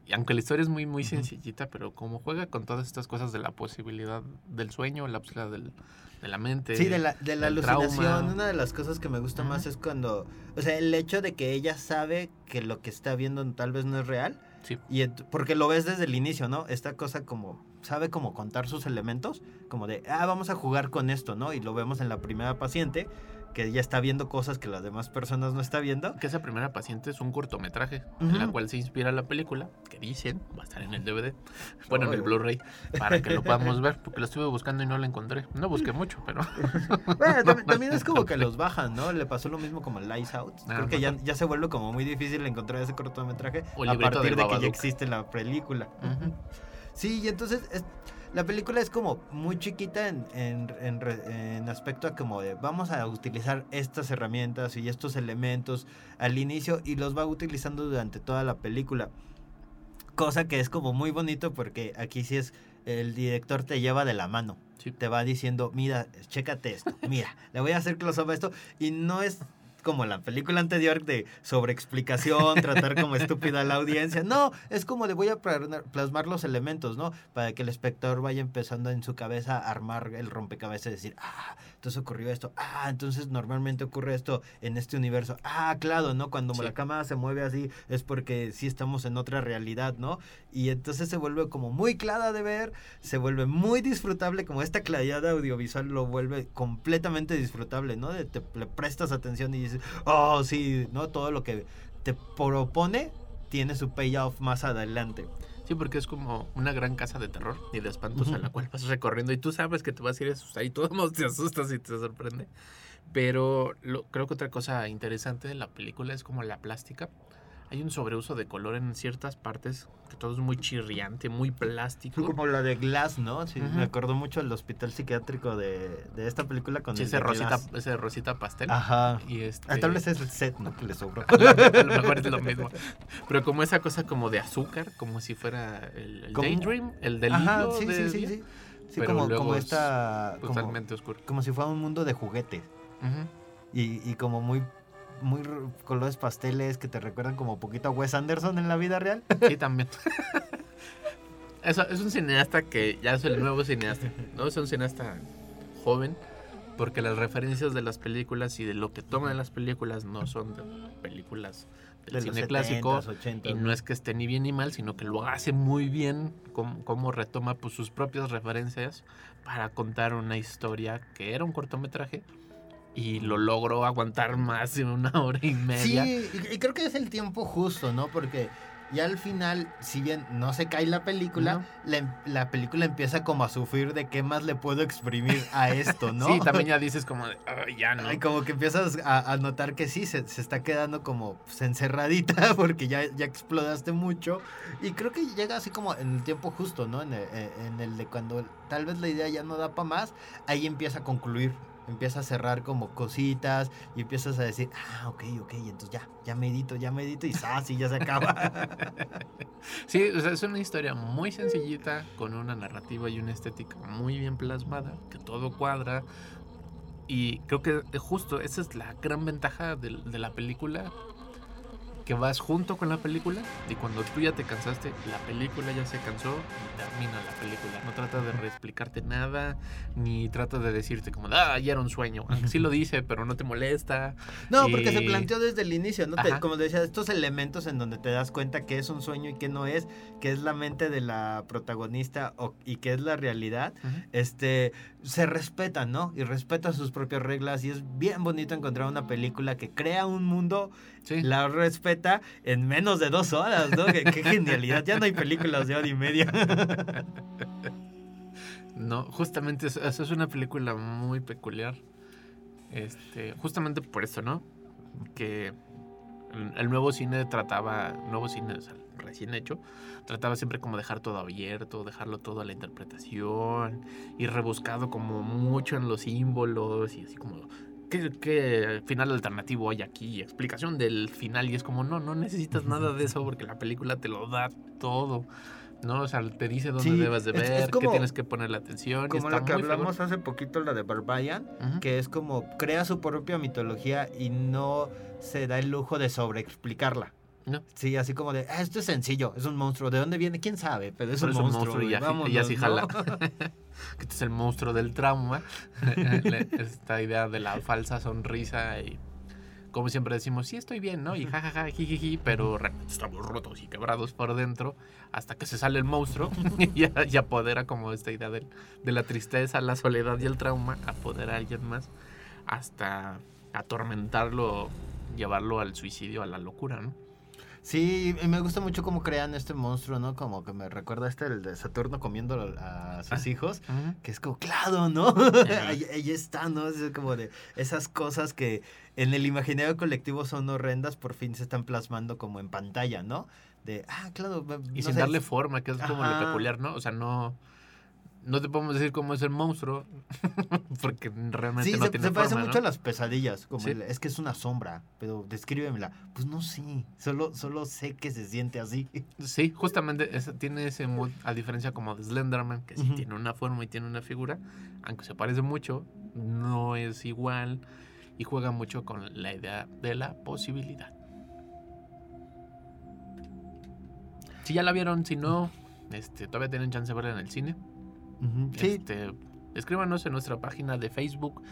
Y aunque la historia es muy, muy sencillita, pero como juega con todas estas cosas de la posibilidad del sueño, la posibilidad del- de la mente. Sí, de la, de la alucinación. trauma. Una de las cosas que me gusta más es cuando. O sea, el hecho de que ella sabe que lo que está viendo tal vez no es real. Sí. Y porque lo ves desde el inicio, ¿no? Esta cosa como. Sabe cómo contar sus elementos. Como de, ah, vamos a jugar con esto, ¿no? Y lo vemos en la primera paciente. Que ya está viendo cosas que las demás personas no está viendo. Que esa primera paciente es un cortometraje Ujú. en la cual se inspira la película, que dicen va a estar en el DVD, bueno, en el Ay. Blu-ray, para que lo podamos ver, porque lo estuve buscando y no lo encontré. No busqué mucho, pero. Bueno, también, también es como que los bajan, ¿no? Le pasó lo mismo como el Lights Out. Ah, Creo que ya, ya se vuelve como muy difícil encontrar ese cortometraje a partir del de que ya existe la película. Ujú. Sí, y entonces es- la película es como muy chiquita en, en, en aspecto a como de vamos a utilizar estas herramientas y estos elementos al inicio y los va utilizando durante toda la película. Cosa que es como muy bonito porque aquí sí es el director te lleva de la mano. Te va diciendo, mira, chécate esto, mira, le voy a hacer close up a esto y no es como la película anterior de sobreexplicación, tratar como estúpida a la audiencia. No, es como le voy a plasmar- los elementos, ¿no? Para que el espectador vaya empezando en su cabeza a armar el rompecabezas y decir, ah, entonces ocurrió esto, ah, entonces normalmente ocurre esto en este universo. Ah, claro, ¿no? Cuando Sí. la cámara se mueve así es porque sí estamos en otra realidad, ¿no? Y entonces se vuelve como muy clara de ver, se vuelve muy disfrutable, como esta claridad audiovisual lo vuelve completamente disfrutable, ¿no? De- te le prestas atención y dices, oh, sí, ¿no? Todo lo que te propone tiene su payoff más adelante. Sí, porque es como una gran casa de terror y de espantos a la cual vas recorriendo y tú sabes que te vas a ir asustar y todo mundo te asustas y te sorprende. Pero lo- creo que otra cosa interesante de la película es como la plástica. Hay un sobreuso de color en ciertas partes que todo es muy chirriante, muy plástico. Como la de Glass, ¿no? Sí, me acuerdo mucho del hospital psiquiátrico de, de esta película con Sí, el ese de rosita, Glass. ese rosita pastel. Ajá. Y este... Ah, tal vez es el set, ¿no? Que le sobró. A lo- mejor es lo mismo. Pero como esa cosa como de azúcar, como si fuera el, el Como- Daydream, el delirio Ajá, sí, de sí, sí, sí. Sí, pero como, como esta... como- Totalmente oscuro. Como si fuera un mundo de juguetes. Ujú. y, y como muy muy colores pasteles que te recuerdan como poquito a Wes Anderson en la vida real. Sí, también. Eso, es un cineasta que ya es el nuevo cineasta, ¿no? Es un cineasta joven, porque las referencias de las películas y de lo que toma de las películas no son de películas del De cine clásico. 70s, 80s, y no es que esté ni bien ni mal, sino que lo hace muy bien, como, como retoma pues, sus propias referencias para contar una historia que era un cortometraje y lo logró aguantar más de una hora y media. Sí, y, y creo que es el tiempo justo, ¿no? Porque ya al final, si bien no se cae la película, la, em- la película empieza como a sufrir de qué más le puedo exprimir a esto, ¿no? Sí, también ya dices como de, "Ay, ya no. Ay, como que empiezas a, a notar que sí, se, se está quedando como pues, encerradita porque ya, ya explotaste mucho. Y creo que llega así como en el tiempo justo, ¿no? En el, eh, en el de cuando tal vez la idea ya no da para más, ahí empieza a concluir. Empieza a cerrar como cositas y empiezas a decir, ah, ok, ok, entonces ya, ya medito, ya medito y ¡zas! y ya se acaba. Sí, o sea, es una historia muy sencillita, con una narrativa y una estética muy bien plasmada, que todo cuadra. Y creo que justo esa es la gran ventaja de, de la película, que vas junto con la película y cuando tú ya te cansaste, la película ya se cansó y termina la película. No trata de reexplicarte nada, ni trata de decirte como, ah, ya era un sueño. Aunque sí lo dice, pero no te molesta. No, porque se Y- planteó desde el inicio, ¿no? Te- Ajá. como decía, estos elementos en donde te das cuenta que es un sueño y que no es, que es la mente de la protagonista o- y que es la realidad, este, se respetan, ¿no? Y respeta sus propias reglas y es bien bonito encontrar una película que crea un mundo, la respeta en menos de dos horas, ¿no? qué, qué genialidad, ya no hay películas de hora y media. No, justamente es, es es una película muy peculiar. Este, justamente por eso, ¿no? Que el, el nuevo cine trataba, nuevo cine o sea, recién hecho, trataba siempre como dejar todo abierto, dejarlo todo a la interpretación y rebuscado como mucho en los símbolos y así como ¿Qué, qué final alternativo hay aquí? Explicación del final y es como, no, no necesitas nada de eso porque la película te lo da todo. ¿no? O sea, te dice dónde Sí, debes de es- es ver, como- qué tienes que poner la atención. y Como la que hablamos hace poquito, la de Barbarian, que es como crea su propia mitología y no se da el lujo de sobreexplicarla. No. Sí, así como de, "Ah, esto es sencillo, es un monstruo. ¿De dónde viene? ¿Quién sabe? Pero es, Pero un, monstruo, y ya, vámonos, y ya sí ¿no? jala. que este es el monstruo del trauma. Esta idea de la falsa sonrisa y como siempre decimos, sí estoy bien, ¿no? Y jajaja, jijiji, pero realmente estamos rotos y quebrados por dentro hasta que se sale el monstruo y, a- y apodera como esta idea del- de, la tristeza, la soledad y el trauma, apodera a alguien más hasta atormentarlo, llevarlo al suicidio, a la locura, ¿no? Sí, y me gusta mucho cómo crean este monstruo, ¿no? Como que me recuerda este, el de Saturno comiendo a sus Ah, hijos, que es como, claro, ¿no? ahí, ahí está, ¿no? Es como de esas cosas que en el imaginario colectivo son horrendas, por fin se están plasmando como en pantalla, ¿no? De, ah, claro. Y sin sé, darle forma, que es como lo peculiar, ¿no? O sea, no, no te podemos decir cómo es el monstruo, porque realmente Sí, no se, tiene se parece mucho a las pesadillas, como Sí. el, es que es una sombra, pero descríbemela. Pues no, sí, solo, solo sé que se siente así. Sí, justamente tiene ese mood, a diferencia como de Slenderman, que sí tiene una forma y tiene una figura, aunque se parece mucho, no es igual y juega mucho con la idea de la posibilidad. Si ya la vieron, si no, este, todavía tienen chance de verla en el cine. Ujú, Sí, Este, escríbanos en nuestra página de Facebook.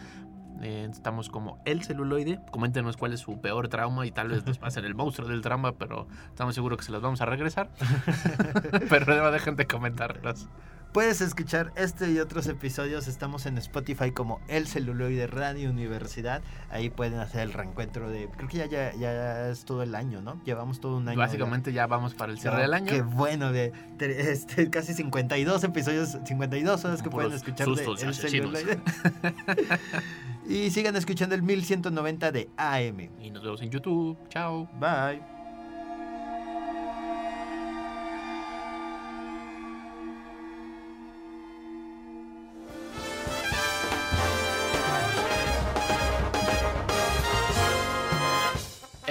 eh, estamos como El Celuloide. Coméntenos cuál es su peor trauma y tal vez nos pasen el monstruo del trauma, pero estamos seguros que se los vamos a regresar. pero no dejen de comentarlos. Puedes escuchar este y otros episodios. Estamos en Spotify como El Celuloide Radio Universidad. Ahí pueden hacer el reencuentro de. Creo que ya, ya, ya es todo el año, ¿no? Llevamos todo un año. Básicamente ya vamos para el cierre del año. Qué bueno, de, de- este, casi 52 episodios, 52 horas que pueden escuchar de El. Celuloide. y sigan escuchando el 1190 de AM. Y nos vemos en YouTube. Chao. Bye.